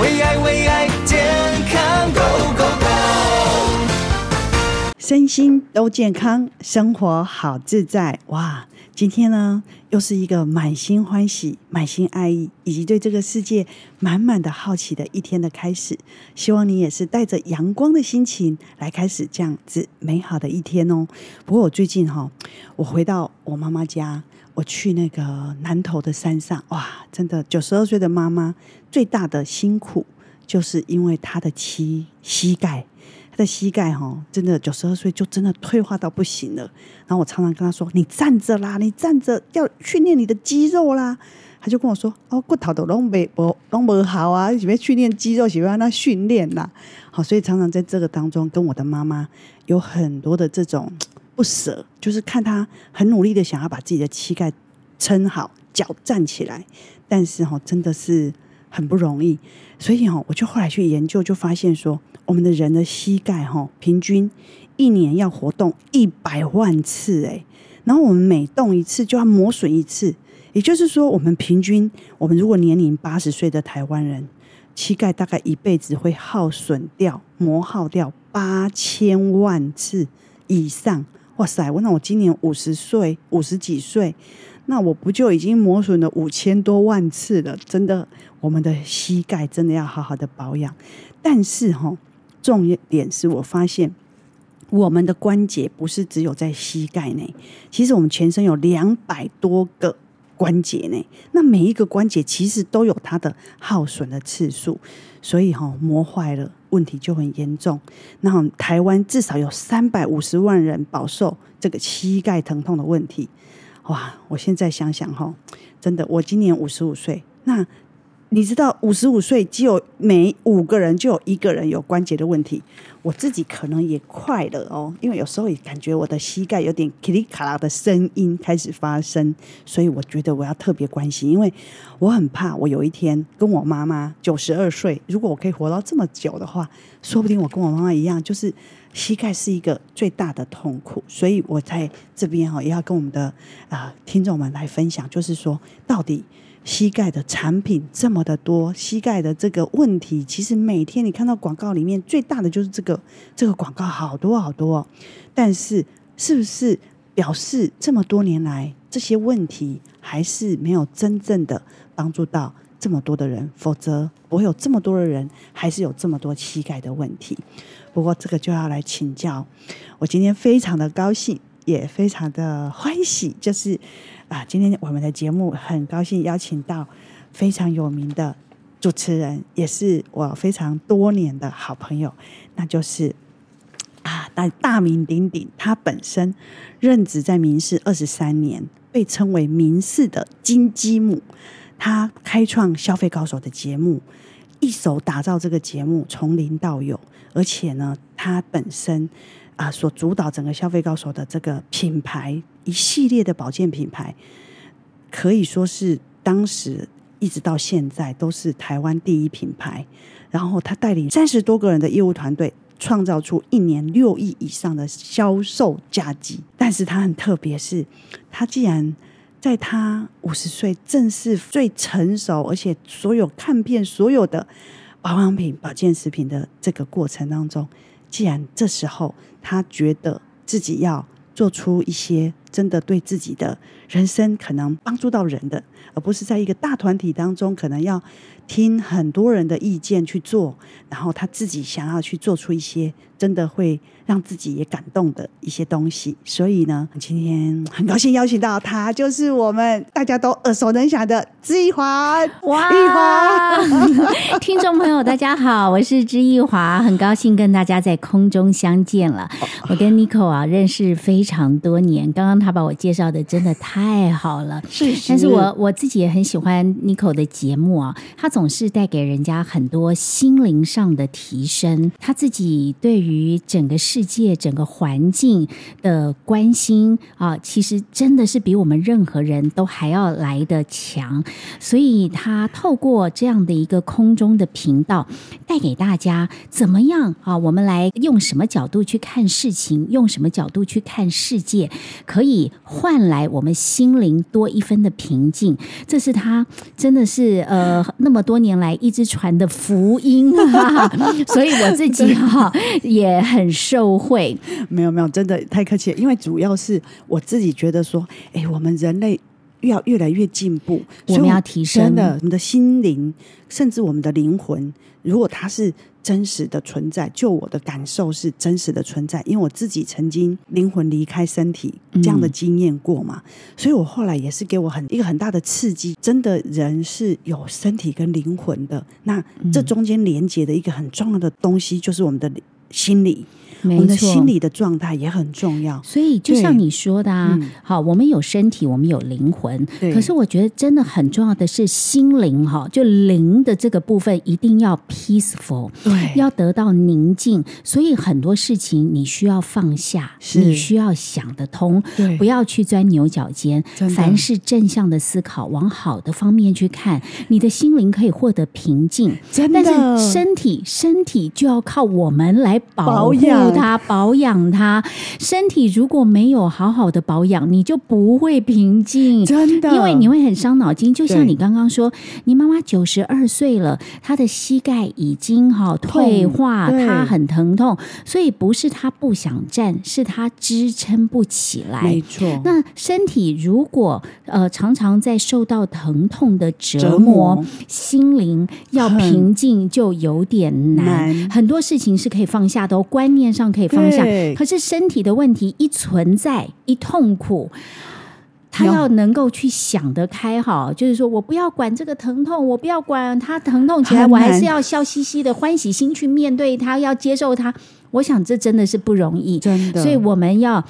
为爱为爱健康 Go Go Go，身心都健康，生活好自在哇！今天呢，又是一个满心欢喜、满心爱意，以及对这个世界满满的好奇的一天的开始。希望你也是带着阳光的心情来开始这样子美好的一天哦。不过我最近哈、我回到我妈妈家。我去那个南投的山上，哇，真的九十二岁的妈妈最大的辛苦，就是因为她的膝膝盖，她的膝盖哈、哦，真的九十二岁就真的退化到不行了。然后我常常跟她说：“你站着啦，你站着要训练你的肌肉啦。”她就跟我说：“哦，骨头都拢没不拢不好啊，喜欢训练肌肉，喜欢让她训练啦。”好，所以常常在这个当中，跟我的妈妈有很多的这种。不舍，就是看他很努力的想要把自己的膝盖撑好，脚站起来，但是哈，真的是很不容易。所以哈，我就后来去研究，就发现说，我们的人的膝盖哈，平均一年要活动一百万次诶，然后我们每动一次就要磨损一次，也就是说，我们平均，我们如果年龄八十岁的台湾人，膝盖大概一辈子会耗损掉、磨耗掉八千万次以上。哇塞！我那我今年五十岁，五十几岁，那我不就已经磨损了五千多万次了？真的，我们的膝盖真的要好好的保养。但是哈，重点是我发现，我们的关节不是只有在膝盖内，其实我们全身有两百多个关节内，那每一个关节其实都有它的耗损的次数，所以哈，磨坏了。问题就很严重。那台湾至少有三百五十万人饱受这个膝盖疼痛的问题。哇！我现在想想哈，真的，我今年五十五岁，那。你知道五十五岁只有每五个人就有一个人有关节的问题，我自己可能也快了哦，因为有时候也感觉我的膝盖有点噼里卡啦的声音开始发生，所以我觉得我要特别关心，因为我很怕我有一天跟我妈妈九十二岁，如果我可以活到这么久的话，说不定我跟我妈妈一样，就是膝盖是一个最大的痛苦，所以我在这边哈也要跟我们的啊听众们来分享，就是说到底。膝盖的产品这么的多，膝盖的这个问题，其实每天你看到广告里面最大的就是这个，这个广告好多好多。但是，是不是表示这么多年来这些问题还是没有真正的帮助到这么多的人？否则不会有这么多的人还是有这么多膝盖的问题。不过这个就要来请教，我今天非常的高兴。也非常的欢喜，就是啊，今天我们的节目很高兴邀请到非常有名的主持人，也是我非常多年的好朋友，那就是啊，大大名鼎鼎，他本身任职在民事二十三年，被称为民事的金鸡母，他开创消费高手的节目，一手打造这个节目从零到有，而且呢，他本身。啊，所主导整个消费高手的这个品牌，一系列的保健品牌，可以说是当时一直到现在都是台湾第一品牌。然后他带领三十多个人的业务团队，创造出一年六亿以上的销售佳绩。但是他很特别，是他既然在他五十岁，正是最成熟，而且所有看遍所有的保养品、保健食品的这个过程当中。既然这时候他觉得自己要做出一些真的对自己的人生可能帮助到人的，而不是在一个大团体当中可能要听很多人的意见去做，然后他自己想要去做出一些真的会让自己也感动的一些东西。所以呢，今天很高兴邀请到他，就是我们大家都耳熟能详的芝奕华。哇，奕华，听众朋友大家好，我是芝奕华，很高兴跟大家在空中相见了。我跟 Nico 啊认识非常多年，刚刚他把我介绍的真的太好了，是，是。但是我我自己也很喜欢 Nico 的节目啊，他总是带给人家很多心灵上的提升，他自己对于整个世界、整个环境的关心啊，其实真的是比我们任何人都还要来的强。所以他透过这样的一个空中的频道，带给大家怎么样啊？我们来用什么角度去看事情，用什么角度去看世界，可以换来我们心灵多一分的平静。这是他真的是呃那么多年来一直传的福音啊！所以我自己哈、啊、也很受惠。没有没有，真的太客气了，因为主要是我自己觉得说，哎，我们人类。要越来越进步，我们要提升真的，我们的心灵，甚至我们的灵魂。如果它是真实的存在，就我的感受是真实的存在，因为我自己曾经灵魂离开身体这样的经验过嘛，嗯、所以我后来也是给我很一个很大的刺激。真的人是有身体跟灵魂的，那这中间连接的一个很重要的东西就是我们的心理。我们的心理的状态也很重要，所以就像你说的啊，嗯、好，我们有身体，我们有灵魂，对可是我觉得真的很重要的是心灵哈，就灵的这个部分一定要 peaceful，对，要得到宁静。所以很多事情你需要放下，你需要想得通，对不要去钻牛角尖。凡是正向的思考，往好的方面去看，你的心灵可以获得平静。真的，但是身体身体就要靠我们来保护。它保养它身体，如果没有好好的保养，你就不会平静，真的，因为你会很伤脑筋。就像你刚刚说，你妈妈九十二岁了，她的膝盖已经好退化，她很疼痛，所以不是她不想站，是她支撑不起来。没错，那身体如果呃常常在受到疼痛的折磨，折磨心灵要平静就有点难。难很多事情是可以放下的，观念上。可以放下，可是身体的问题一存在，一痛苦，他要能够去想得开哈，就是说我不要管这个疼痛，我不要管他疼痛起来，我还是要笑嘻嘻的欢喜心去面对他，要接受他。我想这真的是不容易，真的，所以我们要。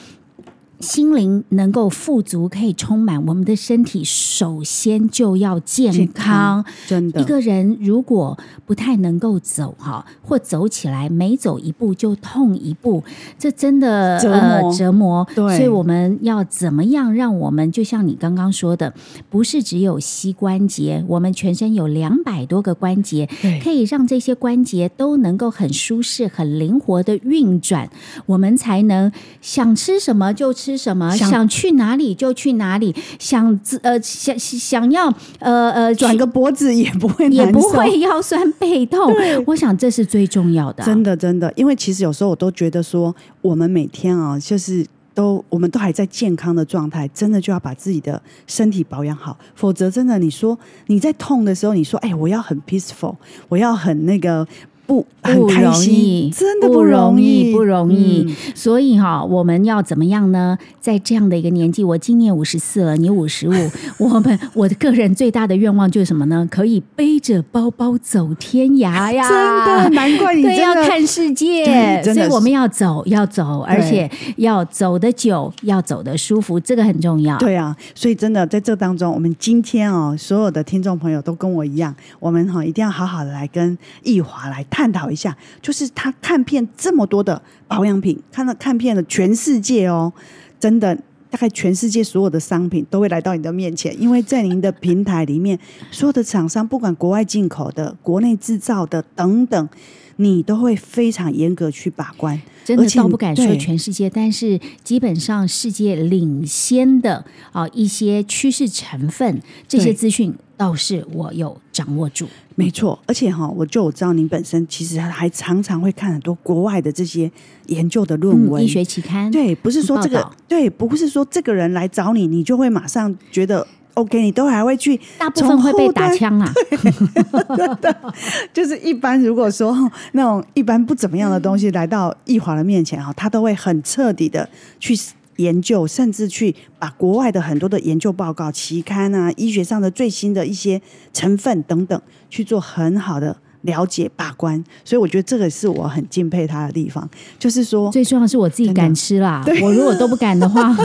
心灵能够富足，可以充满我们的身体，首先就要健康。健康真的，一个人如果不太能够走哈，或走起来每走一步就痛一步，这真的折磨，呃，折磨。对，所以我们要怎么样让我们就像你刚刚说的，不是只有膝关节，我们全身有两百多个关节，对可以让这些关节都能够很舒适、很灵活的运转，我们才能想吃什么就吃。什么想，想去哪里就去哪里，想呃想想要呃呃转个脖子也不会 也不会腰酸背痛。我想这是最重要的，真的真的，因为其实有时候我都觉得说，我们每天啊，就是都我们都还在健康的状态，真的就要把自己的身体保养好，否则真的你说你在痛的时候，你说哎，我要很 peaceful，我要很那个。不不容易，真的不容易，不容易。嗯、所以哈，我们要怎么样呢？在这样的一个年纪，我今年五十四了，你五十五，我们我的个人最大的愿望就是什么呢？可以背着包包走天涯呀！真的，难怪你真的要看世界。所以我们要走，要走，而且要走得久，要走得舒服，这个很重要。对啊，所以真的在这当中，我们今天哦，所有的听众朋友都跟我一样，我们哈一定要好好的来跟易华来。探讨一下，就是他看遍这么多的保养品，看到看遍了全世界哦，真的，大概全世界所有的商品都会来到你的面前，因为在您的平台里面，所有的厂商，不管国外进口的、国内制造的等等，你都会非常严格去把关。真的倒不敢说全世界，但是基本上世界领先的啊一些趋势成分，这些资讯倒是我有掌握住。没错，而且哈，我就我知道您本身其实还常常会看很多国外的这些研究的论文、嗯、医学期刊。对，不是说这个，对，不是说这个人来找你，你就会马上觉得。OK，你都还会去，大部分会被打枪啊。对，就是一般如果说那种一般不怎么样的东西来到易华的面前哈，他都会很彻底的去研究，甚至去把国外的很多的研究报告、期刊啊、医学上的最新的一些成分等等去做很好的。了解把关，所以我觉得这个是我很敬佩他的地方。就是说，最重要的是我自己敢吃啦。我如果都不敢的话，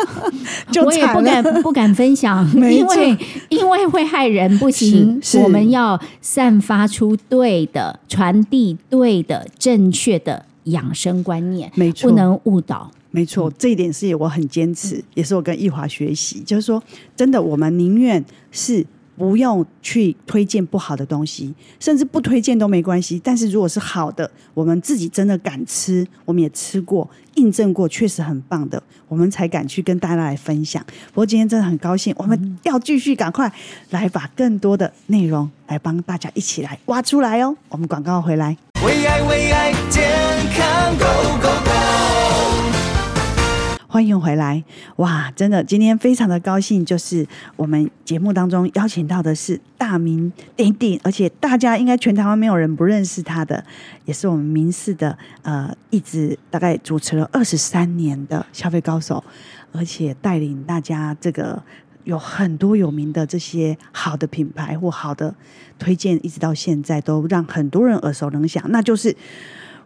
就我也不敢不敢分享，因为因为会害人，不行。我们要散发出对的、传递对的、正确的养生观念，没错，不能误导。没错，这一点是我很坚持，也是我跟易华学习。就是说，真的，我们宁愿是。不用去推荐不好的东西，甚至不推荐都没关系。但是如果是好的，我们自己真的敢吃，我们也吃过，印证过，确实很棒的，我们才敢去跟大家来分享。不过今天真的很高兴，我们要继续赶快来把更多的内容来帮大家一起来挖出来哦。我们广告回来，为爱为爱健康 Go！欢迎回来！哇，真的，今天非常的高兴，就是我们节目当中邀请到的是大名鼎鼎，而且大家应该全台湾没有人不认识他的，也是我们民视的呃，一直大概主持了二十三年的消费高手，而且带领大家这个有很多有名的这些好的品牌或好的推荐，一直到现在都让很多人耳熟能详，那就是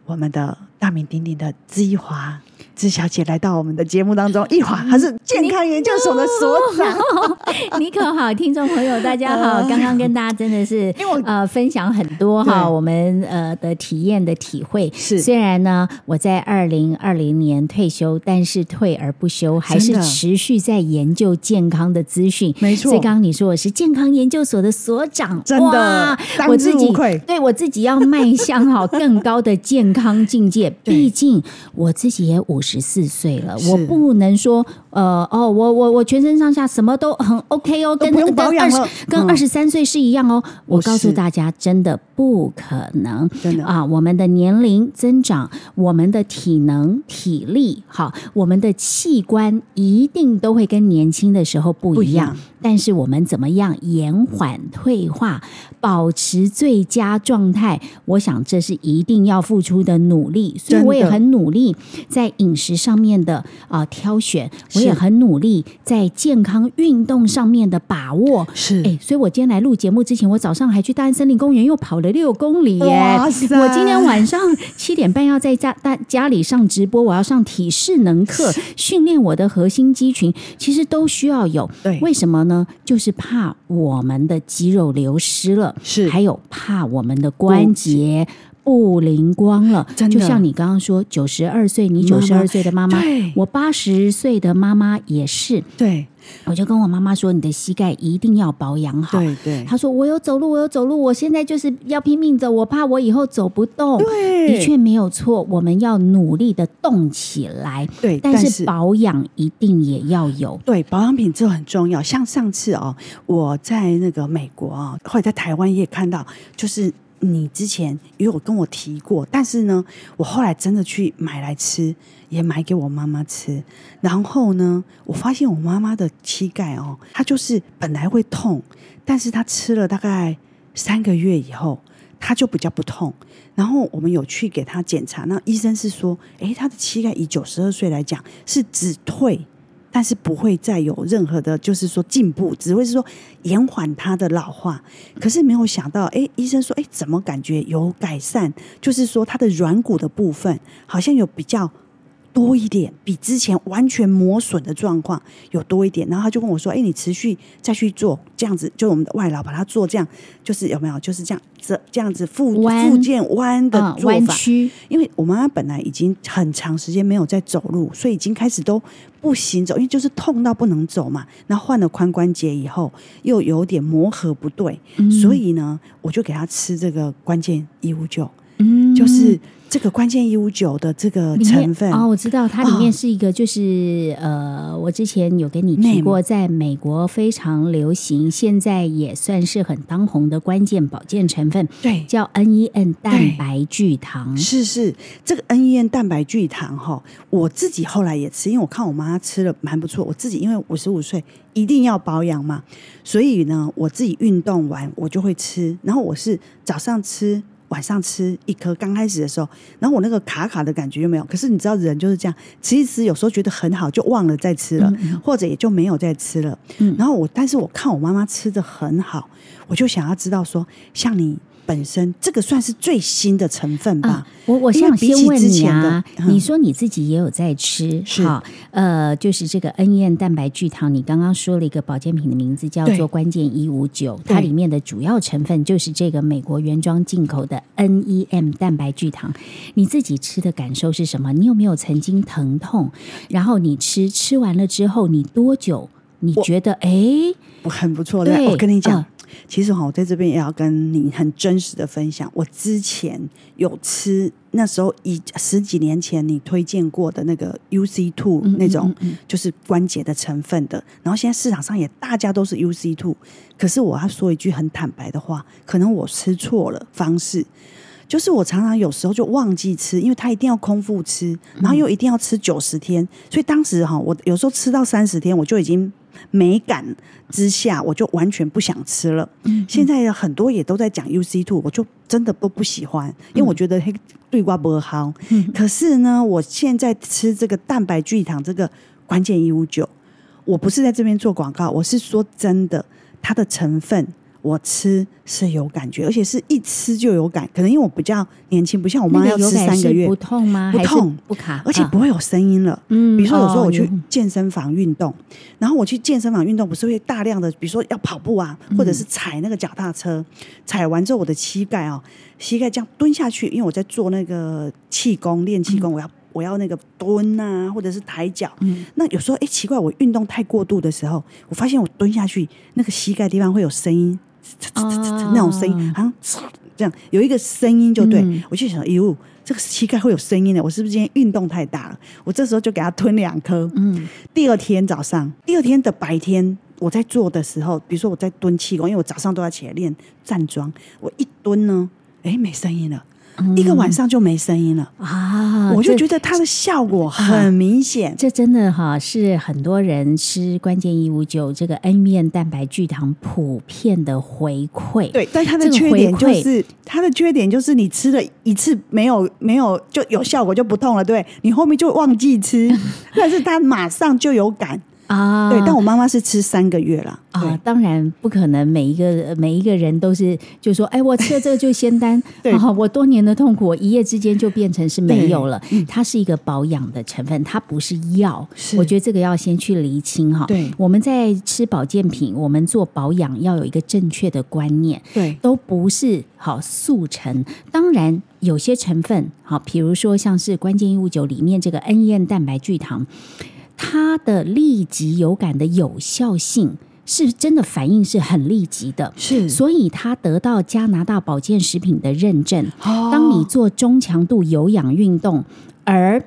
我们的大名鼎鼎的芝宜华。芝小姐来到我们的节目当中，一华还是健康研究所的所长。你 可好，听众朋友大家好。刚刚跟大家真的是呃分享很多哈，我们呃的体验的体会。是虽然呢，我在二零二零年退休，但是退而不休，还是持续在研究健康的资讯。没错，所以刚刚你说我是健康研究所的所长，真的，我自己对我自己要迈向哈 更高的健康境界。毕竟我自己也五十四岁了，我不能说呃哦，我我我全身上下什么都很 OK 哦，跟跟二十跟二十三岁是一样哦。我告诉大家，真的不可能，真的啊！我们的年龄增长，我们的体能、体力，好，我们的器官一定都会跟年轻的时候不一样。但是我们怎么样延缓退化，保持最佳状态？我想这是一定要付出的努力，所以我也很努力在饮食上面的啊、呃、挑选，我也很努力在健康运动上面的把握。是，哎，所以我今天来录节目之前，我早上还去大安森林公园又跑了六公里耶！我今天晚上七点半要在家大家里上直播，我要上体适能课，训练我的核心肌群，其实都需要有。对，为什么呢？就是怕我们的肌肉流失了，是还有怕我们的关节不灵光了。真的，就像你刚刚说，九十二岁，你九十二岁的妈妈，对，我八十岁的妈妈也是，对。我就跟我妈妈说：“你的膝盖一定要保养好。”对对，她说：“我有走路，我有走路，我现在就是要拼命走，我怕我以后走不动。”对，的确没有错，我们要努力的动起来。对，但是保养一定也要有。对，保养品这很重要。像上次哦，我在那个美国啊，或者在台湾也看到，就是。你之前也有跟我提过，但是呢，我后来真的去买来吃，也买给我妈妈吃。然后呢，我发现我妈妈的膝盖哦，她就是本来会痛，但是她吃了大概三个月以后，她就比较不痛。然后我们有去给她检查，那医生是说，诶，她的膝盖以九十二岁来讲是止退。但是不会再有任何的，就是说进步，只会是说延缓它的老化。可是没有想到，哎，医生说，哎，怎么感觉有改善？就是说它的软骨的部分好像有比较。多一点，比之前完全磨损的状况有多一点，然后他就跟我说：“哎，你持续再去做这样子，就我们的外劳把它做这样，就是有没有？就是这样这这样子复复健弯的做法。嗯、因为我妈妈本来已经很长时间没有在走路，所以已经开始都不行走，因为就是痛到不能走嘛。然后换了髋关节以后，又有点磨合不对，嗯、所以呢，我就给她吃这个关键一五九，嗯，就是。”这个关键一五九的这个成分哦，我知道它里面是一个，就是、哦、呃，我之前有跟你提过，在美国非常流行，现在也算是很当红的关键保健成分，对，叫 NEN 蛋白聚糖。是是，这个 NEN 蛋白聚糖哈，我自己后来也吃，因为我看我妈吃了蛮不错。我自己因为五十五岁一定要保养嘛，所以呢，我自己运动完我就会吃，然后我是早上吃。晚上吃一颗，刚开始的时候，然后我那个卡卡的感觉就没有。可是你知道人就是这样，吃一吃，有时候觉得很好，就忘了再吃了，嗯嗯，或者也就没有再吃了。嗯，然后我，但是我看我妈妈吃的很好，我就想要知道说，像你。本身这个算是最新的成分吧。啊、我我想先问你啊，嗯、你说你自己也有在吃，是好，呃，就是这个 NEN 蛋白聚糖，你刚刚说了一个保健品的名字叫做关键一五九，它里面的主要成分就是这个美国原装进口的 NEM 蛋白聚糖。你自己吃的感受是什么？你有没有曾经疼痛？然后你吃吃完了之后，你多久？你觉得哎，很不错。对，我跟你讲。呃其实哈，我在这边也要跟你很真实的分享，我之前有吃那时候以十几年前你推荐过的那个 UC Two 那种，就是关节的成分的。然后现在市场上也大家都是 UC Two，可是我要说一句很坦白的话，可能我吃错了方式。就是我常常有时候就忘记吃，因为他一定要空腹吃，然后又一定要吃九十天，所以当时哈，我有时候吃到三十天，我就已经美感之下，我就完全不想吃了。现在很多也都在讲 UC two，我就真的都不喜欢，因为我觉得黑对瓜不好。可是呢，我现在吃这个蛋白聚糖这个关键一五九，我不是在这边做广告，我是说真的，它的成分。我吃是有感觉，而且是一吃就有感。可能因为我比较年轻，不像我妈要吃三个月，不痛吗？不痛不卡，而且不会有声音了。嗯，比如说有时候我去健身房运动，然后我去健身房运动，不是会大量的，比如说要跑步啊，或者是踩那个脚踏车，踩完之后我的膝盖啊，膝盖这样蹲下去，因为我在做那个气功练气功，我要我要那个蹲啊，或者是抬脚。嗯，那有时候哎奇怪，我运动太过度的时候，我发现我蹲下去那个膝盖地方会有声音。那种声音，好像这样有一个声音就对，嗯、我就想，哟，这个膝盖会有声音的，我是不是今天运动太大了？我这时候就给他吞两颗。嗯，第二天早上，第二天的白天，我在做的时候，比如说我在蹲气功，因为我早上都要起来练站桩，我一蹲呢，哎，没声音了。一个晚上就没声音了啊！我就觉得它的效果很明显。这真的哈是很多人吃关键一五九这个 N 面蛋白聚糖普遍的回馈。对，但它的缺点就是它的缺点就是你吃了一次没有没有就有效果就不痛了，对，你后面就忘记吃，但是它马上就有感。啊，对，但我妈妈是吃三个月了啊，当然不可能每一个每一个人都是就说，哎，我吃了这个就仙丹，对，我多年的痛苦，我一夜之间就变成是没有了。它是一个保养的成分，它不是药。我觉得这个要先去厘清哈。对，我们在吃保健品，我们做保养要有一个正确的观念。对，都不是好速成。当然有些成分好，比如说像是关键一五九里面这个 N-EN 蛋白聚糖。它的立即有感的有效性是真的反应是很立即的，是，所以它得到加拿大保健食品的认证。哦，当你做中强度有氧运动，而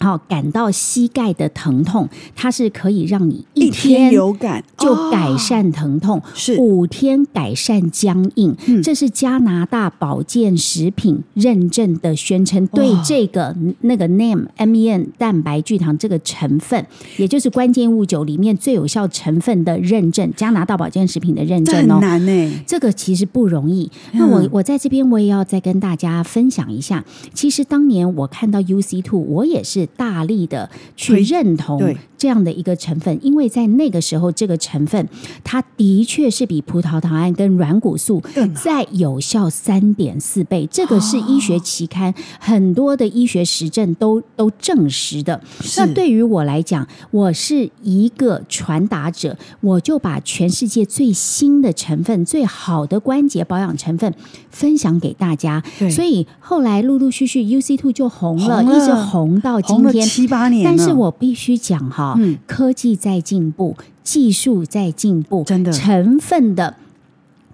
好，感到膝盖的疼痛，它是可以让你一天有感就改善疼痛，是五天改善僵硬，这是加拿大保健食品认证的宣称。对这个那个 NAME M E N 蛋白聚糖这个成分，也就是关键物酒里面最有效成分的认证，加拿大保健食品的认证哦，难呢，这个其实不容易。那我我在这边我也要再跟大家分享一下，其实当年我看到 UC Two，我也是。大力的去认同这样的一个成分，因为在那个时候，这个成分它的确是比葡萄糖胺跟软骨素再有效三点四倍，这个是医学期刊很多的医学实证都都证实的。那对于我来讲，我是一个传达者，我就把全世界最新的成分、最好的关节保养成分分享给大家。所以后来陆陆续续 UC Two 就红了，红了，一直红到今天。七八年，但是我必须讲哈，嗯，科技在进步，技术在进步，真的。成分的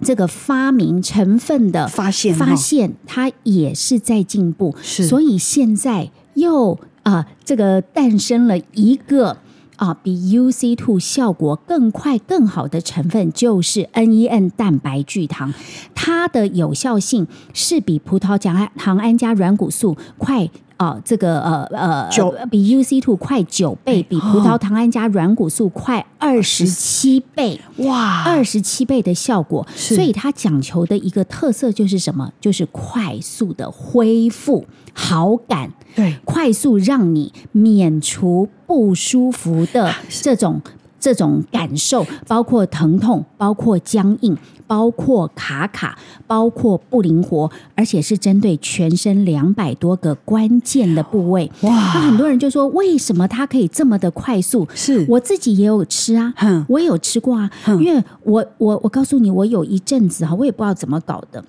这个发明，成分的发现，发现它也是在进步，是，所以现在又啊、呃，这个诞生了一个。啊，比 UC two 效果更快、更好的成分就是 NEN 蛋白聚糖，它的有效性是比葡萄糖胺加软骨素快啊，这个呃呃，九比 UC two 快九倍，比葡萄糖胺加软骨素快二十七倍，哇，二十七倍的效果。所以它讲求的一个特色就是什么？就是快速的恢复好感，对，快速让你免除。不舒服的这种这种感受，包括疼痛，包括僵硬，包括卡卡，包括不灵活，而且是针对全身两百多个关键的部位。哇！那很多人就说，为什么它可以这么的快速？是我自己也有吃啊，我也有吃过啊，因为我我我告诉你，我有一阵子哈，我也不知道怎么搞的。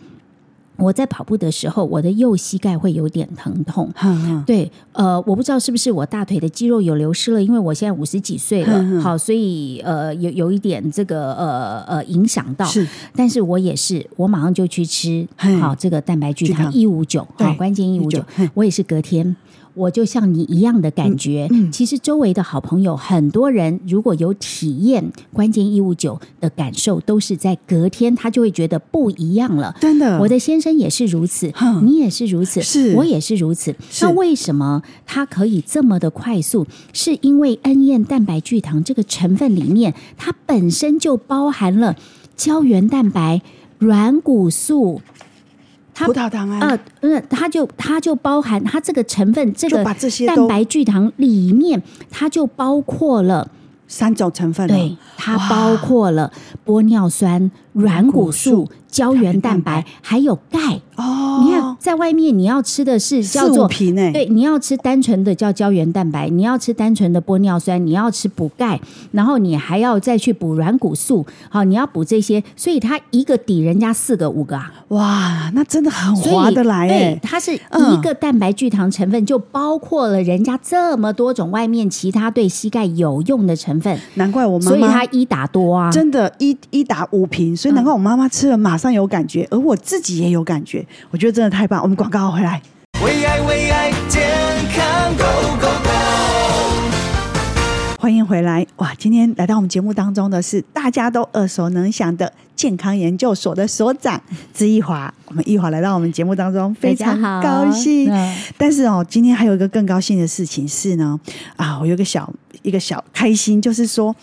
我在跑步的时候，我的右膝盖会有点疼痛。对，呃，我不知道是不是我大腿的肌肉有流失了，因为我现在五十几岁了，好，所以呃，有有一点这个呃呃影响到。是，但是我也是，我马上就去吃好这个蛋白聚糖一五九，好，关键一五九，我也是隔天。我就像你一样的感觉，嗯嗯、其实周围的好朋友很多人，如果有体验关键一五九的感受，都是在隔天，他就会觉得不一样了。真的，我的先生也是如此，哼你也是如此，是我也是如此。那为什么它可以这么的快速？是因为恩燕蛋白聚糖这个成分里面，它本身就包含了胶原蛋白、软骨素。葡萄糖啊，呃，嗯，它就它就包含它这个成分，这个蛋白聚糖里面，它就包括了三种成分，对，它包括了玻尿酸、软骨素。胶原蛋白还有钙哦，在外面你要吃的是叫做对，你要吃单纯的叫胶原蛋白，你要吃单纯的玻尿酸，你要吃补钙，然后你还要再去补软骨素，好，你要补这些，所以它一个抵人家四个五个啊，哇，那真的很划得来，对，它是一个蛋白聚糖成分就包括了人家这么多种外面其他对膝盖有用的成分，难怪我妈妈，所以它一打多啊，真的，一一打五瓶，所以难怪我妈妈吃了马上有感觉，而我自己也有感觉，我觉得真的太棒。我们广告回来，为爱为爱健康 Go Go Go，欢迎回来哇！今天来到我们节目当中的是大家都耳熟能详的健康研究所的所长芝奕华。我们一华来到我们节目当中，非常高兴。但是哦，今天还有一个更高兴的事情是呢，啊，我有个小一个小开心，就是说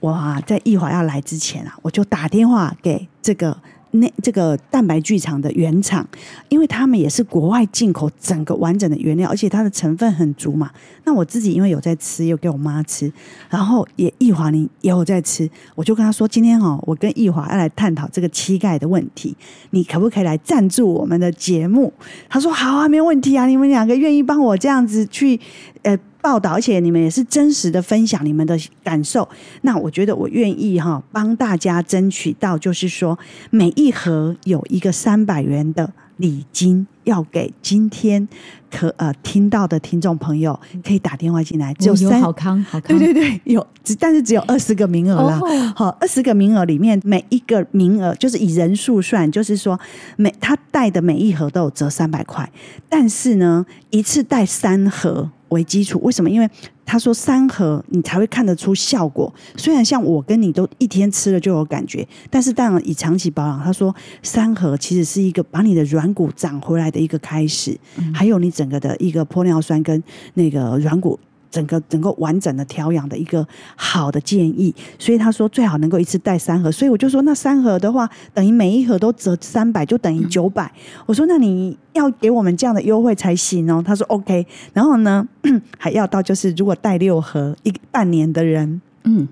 我啊，在一华要来之前啊，我就打电话给这个。那这个蛋白剧场的原厂，因为他们也是国外进口整个完整的原料，而且它的成分很足嘛。那我自己因为有在吃，又给我妈吃，然后也易华你也有在吃，我就跟他说：今天哈，我跟易华要来探讨这个膝盖的问题，你可不可以来赞助我们的节目？他说好啊，没问题啊，你们两个愿意帮我这样子去呃。报道，而且你们也是真实的分享你们的感受。那我觉得我愿意哈，帮大家争取到，就是说每一盒有一个三百元的礼金，要给今天可呃听到的听众朋友，可以打电话进来，只有三好康好康，对对对，有，但是只有二十个名额啦。好，二十个名额里面每一个名额就是以人数算，就是说每他带的每一盒都有折三百块，但是呢，一次带三盒。为基础，为什么？因为他说三盒你才会看得出效果。虽然像我跟你都一天吃了就有感觉，但是当然以长期保养，他说三盒其实是一个把你的软骨长回来的一个开始，还有你整个的一个玻尿酸跟那个软骨。整个整个完整的调养的一个好的建议，所以他说最好能够一次带三盒，所以我就说那三盒的话，等于每一盒都折三百，就等于九百。我说那你要给我们这样的优惠才行哦。他说 OK，然后呢 还要到就是如果带六盒一半年的人，嗯。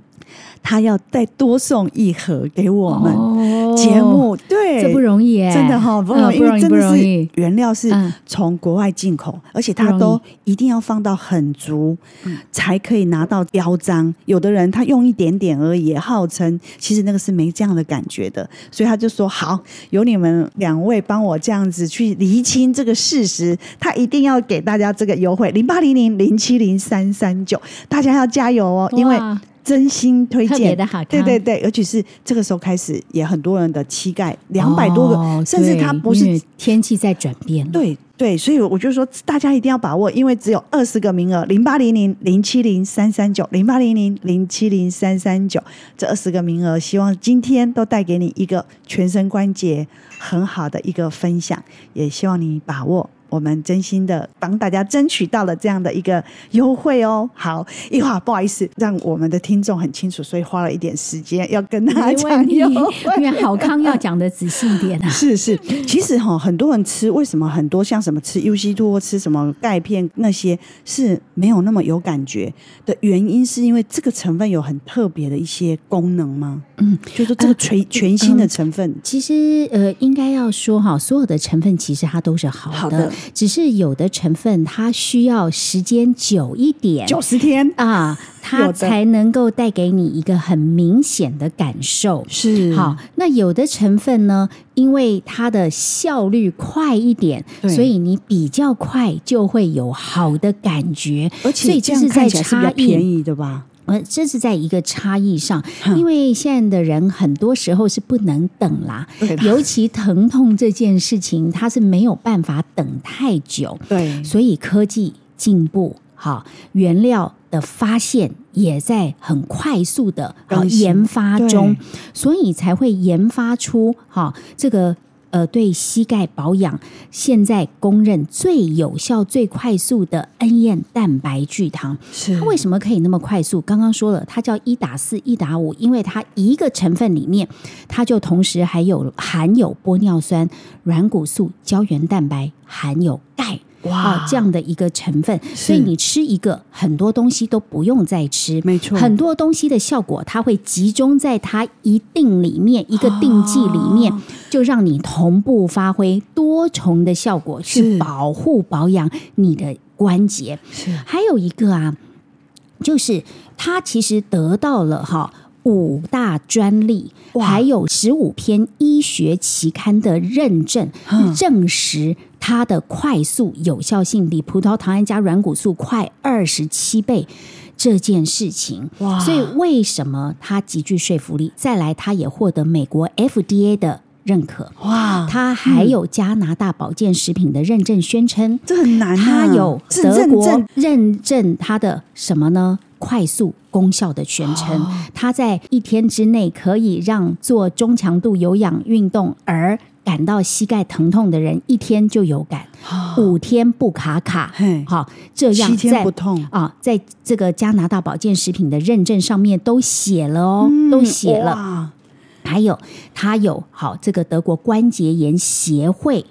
他要再多送一盒给我们节目，对，这不容易哎，真的哈，不容易，因为真的是原料是从国外进口，而且他都一定要放到很足，才可以拿到标章。有的人他用一点点而已，号称其实那个是没这样的感觉的，所以他就说好，有你们两位帮我这样子去厘清这个事实，他一定要给大家这个优惠零八零零零七零三三九，大家要加油哦，因为。真心推荐，对对对，尤其是这个时候开始，也很多人的膝盖两百多个，哦、甚至它不是天气在转变，对对，所以我就说大家一定要把握，因为只有二十个名额，零八零零零七零三三九，零八零零零七零三三九，这二十个名额，希望今天都带给你一个全身关节很好的一个分享，也希望你把握。我们真心的帮大家争取到了这样的一个优惠哦。好，一会儿不好意思，让我们的听众很清楚，所以花了一点时间要跟大家讲优惠，因为好康要讲的仔细一点啊。是是，其实哈，很多人吃为什么很多像什么吃 UC2 或吃什么钙片那些是没有那么有感觉的原因，是因为这个成分有很特别的一些功能吗？嗯，就是说这个全、呃、全新的成分，其实呃，应该要说哈，所有的成分其实它都是好的。好的只是有的成分它需要时间久一点，九十天。啊，它才能够带给你一个很明显的感受。是。好，那有的成分呢，因为它的效率快一点，所以你比较快就会有好的感觉，而且这样看起比较便宜的吧？呃，这是在一个差异上，因为现在的人很多时候是不能等啦，尤其疼痛这件事情，它是没有办法等太久。对，所以科技进步，好，原料的发现也在很快速的研发中，所以才会研发出哈这个。呃，对膝盖保养，现在公认最有效、最快速的恩燕蛋白聚糖，是它为什么可以那么快速？刚刚说了，它叫一打四、一打五，因为它一个成分里面，它就同时还有含有玻尿酸、软骨素、胶原蛋白，含有钙。哇、哦，这样的一个成分，所以你吃一个，很多东西都不用再吃，没错，很多东西的效果，它会集中在它一定里面，一个定剂里面，哦、就让你同步发挥多重的效果，去保护保养你的关节。是，还有一个啊，就是它其实得到了哈五大专利，还有十五篇医学期刊的认证，证实。它的快速有效性比葡萄糖胺加软骨素快二十七倍，这件事情，哇！所以为什么它极具说服力？再来，它也获得美国 FDA 的认可，哇！它还有加拿大保健食品的认证，宣称这很难。它有德国认证它的什么呢？快速功效的全称，它在一天之内可以让做中强度有氧运动而。感到膝盖疼痛的人一天就有感，五天不卡卡，好，这样七天不痛。啊，在这个加拿大保健食品的认证上面都写了哦，都写了。还有，它有好这个德国关节炎协会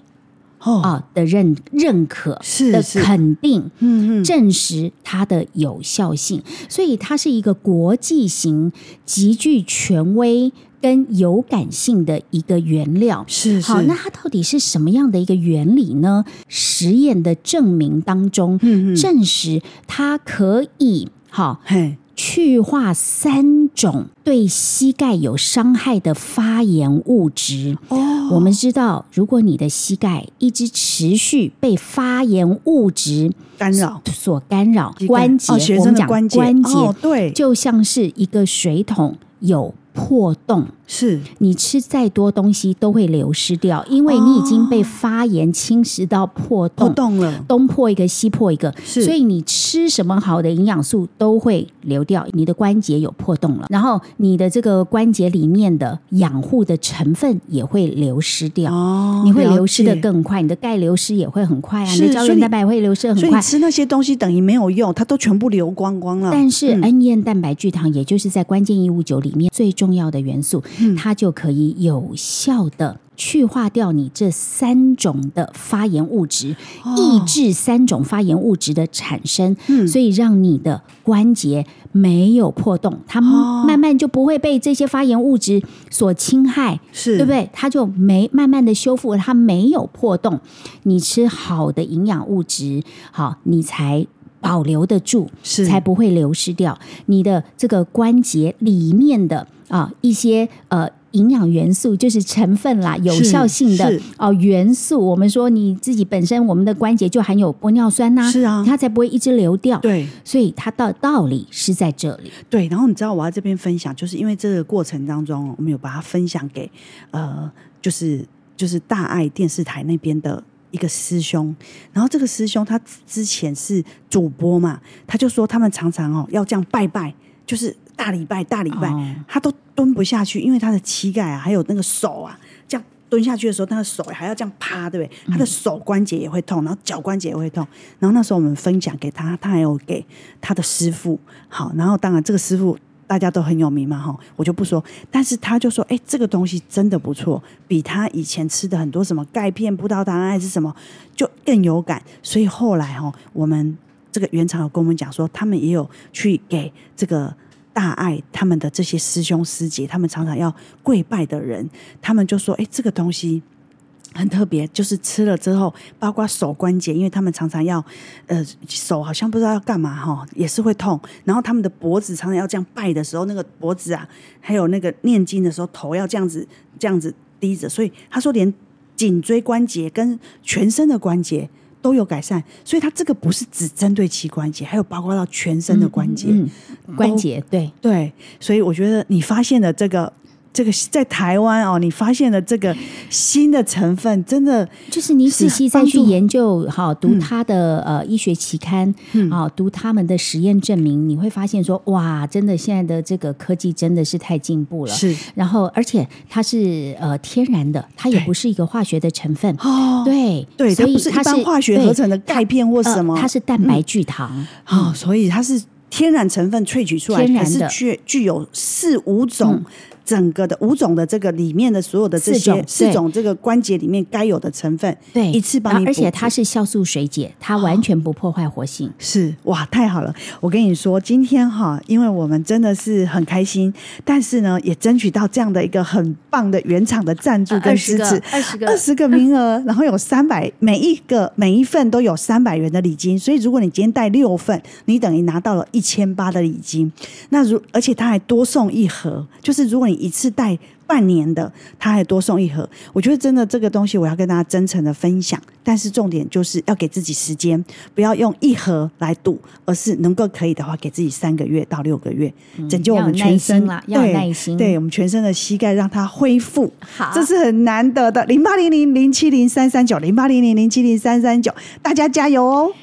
啊的认认可的肯定，嗯嗯，证实它的有效性，所以它是一个国际型极具权威。跟有感性的一个原料。是，是。好，那它到底是什么样的一个原理呢？实验的证明当中，嗯嗯，证实它可以好嘿去化三种对膝盖有伤害的发炎物质。哦，我们知道，如果你的膝盖一直持续被发炎物质干扰所干扰，关节，哦、我们讲关节，关节哦，对，就像是一个水桶有。破洞。是。你吃再多东西都会流失掉，因为你已经被发炎侵蚀到破洞，破洞了，东破一个西破一个，是，所以你吃什么好的营养素都会流掉，你的关节有破洞了，然后你的这个关节里面的养护的成分也会流失掉，哦，你会流失的更快，你的钙流失也会很快啊，你的胶原蛋白会流失很快，所以吃那些东西等于没有用，它都全部流光光了。但是恩燕蛋白聚糖，也就是在关键一五九里面最重要的元素，它就可以有效的去化掉你这三种的发炎物质，抑制三种发炎物质的产生，所以让你的关节没有破洞，它慢慢就不会被这些发炎物质所侵害，是对不对？它就没慢慢的修复，它没有破洞。你吃好的营养物质，好，你才。保留得住，是才不会流失掉你的这个关节里面的啊一些呃营养元素，就是成分啦，有效性的哦、呃、元素。我们说你自己本身，我们的关节就含有玻尿酸呐，是啊，它才不会一直流掉。对，所以它的道理是在这里。对，然后你知道我要这边分享，就是因为这个过程当中，我们有把它分享给呃，就是就是大爱电视台那边的。一个师兄，然后这个师兄他之前是主播嘛，他就说他们常常哦要这样拜拜，就是大礼拜大礼拜，他都蹲不下去，因为他的膝盖啊还有那个手啊，这样蹲下去的时候，他的手还要这样趴，对不对？他的手关节也会痛，然后脚关节也会痛。然后那时候我们分享给他，他还有给他的师傅，好，然后当然这个师傅。大家都很有名嘛，哈，我就不说。但是他就说，哎，这个东西真的不错，比他以前吃的很多什么钙片、葡萄糖胺还是什么，就更有感。所以后来哈，我们这个原厂有跟我们讲说，他们也有去给这个大爱他们的这些师兄师姐，他们常常要跪拜的人，他们就说，哎，这个东西很特别，就是吃了之后，包括手关节，因为他们常常要，呃，手好像不知道要干嘛哈，也是会痛。然后他们的脖子常常要这样拜的时候，那个脖子啊，还有那个念经的时候，头要这样子这样子低着。所以他说，连颈椎关节跟全身的关节都有改善。所以它这个不是只针对膝关节，还有包括到全身的关节，嗯嗯、关节对对。所以我觉得你发现了这个。这个在台湾哦，你发现了这个新的成分，真的就是你仔细再去研究，好读它的呃医学期刊，好读他们的实验证明，你会发现说哇，真的现在的这个科技真的是太进步了。是，然后而且它是呃天然的，它也不是一个化学的成分。哦。对对，所以它不是一般化学合成的钙片或什么，它是蛋白聚糖。哦，所以它是天然成分萃取出来，还是具具有四五种。整个的五种的这个里面的所有的这些四种，这个关节里面该有的成分，对，一次帮你，而且它是酵素水解，它完全不破坏活性。是。哇，太好了！我跟你说，今天哈，因为我们真的是很开心，但是呢，也争取到这样的一个很棒的原厂的赞助跟支持，二十个。二十个名额，然后有三百，每一个每一份都有三百元的礼金，所以如果你今天带六份，你等于拿到了一千八的礼金。那如而且他还多送一盒，就是如果你一次带半年的，他还多送一盒。我觉得真的这个东西，我要跟大家真诚的分享。但是重点就是要给自己时间，不要用一盒来赌，而是能够可以的话，给自己三个月到六个月，拯救我们全身。要耐心，对，对我们全身的膝盖，让它恢复。好，这是很难得的。零八零零零七零三三九，零八零零零七零三三九，大家加油哦！